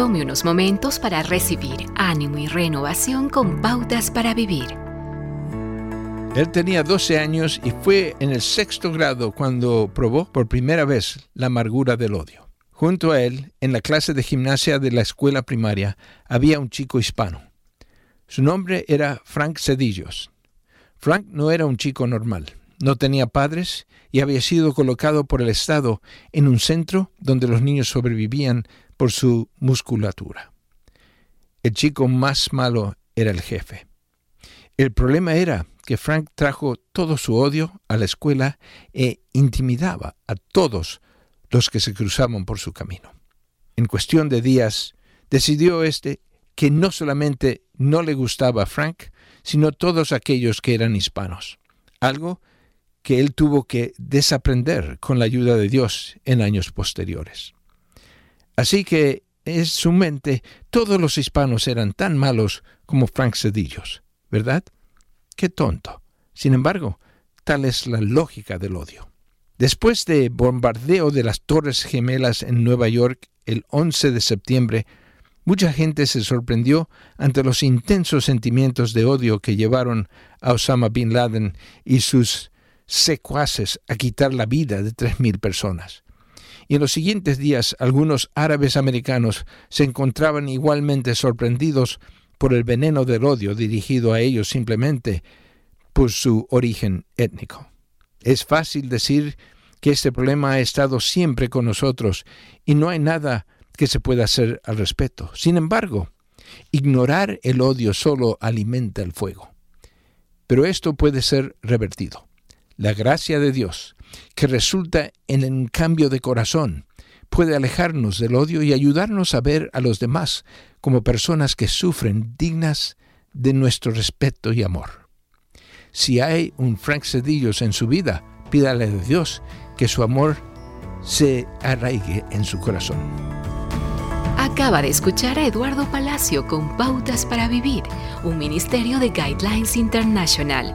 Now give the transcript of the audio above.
Tome unos momentos para recibir ánimo y renovación con pautas para vivir. Él tenía 12 años y fue en el sexto grado cuando probó por primera vez la amargura del odio. Junto a él, en la clase de gimnasia de la escuela primaria, había un chico hispano. Su nombre era Frank Cedillos. Frank no era un chico normal, no tenía padres y había sido colocado por el Estado en un centro donde los niños sobrevivían por su musculatura. El chico más malo era el jefe. El problema era que Frank trajo todo su odio a la escuela e intimidaba a todos los que se cruzaban por su camino. En cuestión de días, decidió este que no solamente no le gustaba a Frank, sino todos aquellos que eran hispanos, algo que él tuvo que desaprender con la ayuda de Dios en años posteriores. Así que en su mente todos los hispanos eran tan malos como Frank Cedillos, ¿verdad? Qué tonto. Sin embargo, tal es la lógica del odio. Después de bombardeo de las Torres Gemelas en Nueva York el 11 de septiembre, mucha gente se sorprendió ante los intensos sentimientos de odio que llevaron a Osama bin Laden y sus secuaces a quitar la vida de 3.000 personas. Y en los siguientes días algunos árabes americanos se encontraban igualmente sorprendidos por el veneno del odio dirigido a ellos simplemente por su origen étnico. Es fácil decir que este problema ha estado siempre con nosotros y no hay nada que se pueda hacer al respecto. Sin embargo, ignorar el odio solo alimenta el fuego. Pero esto puede ser revertido. La gracia de Dios, que resulta en un cambio de corazón, puede alejarnos del odio y ayudarnos a ver a los demás como personas que sufren dignas de nuestro respeto y amor. Si hay un Frank Cedillos en su vida, pídale a Dios que su amor se arraigue en su corazón. Acaba de escuchar a Eduardo Palacio con Pautas para Vivir, un ministerio de Guidelines International.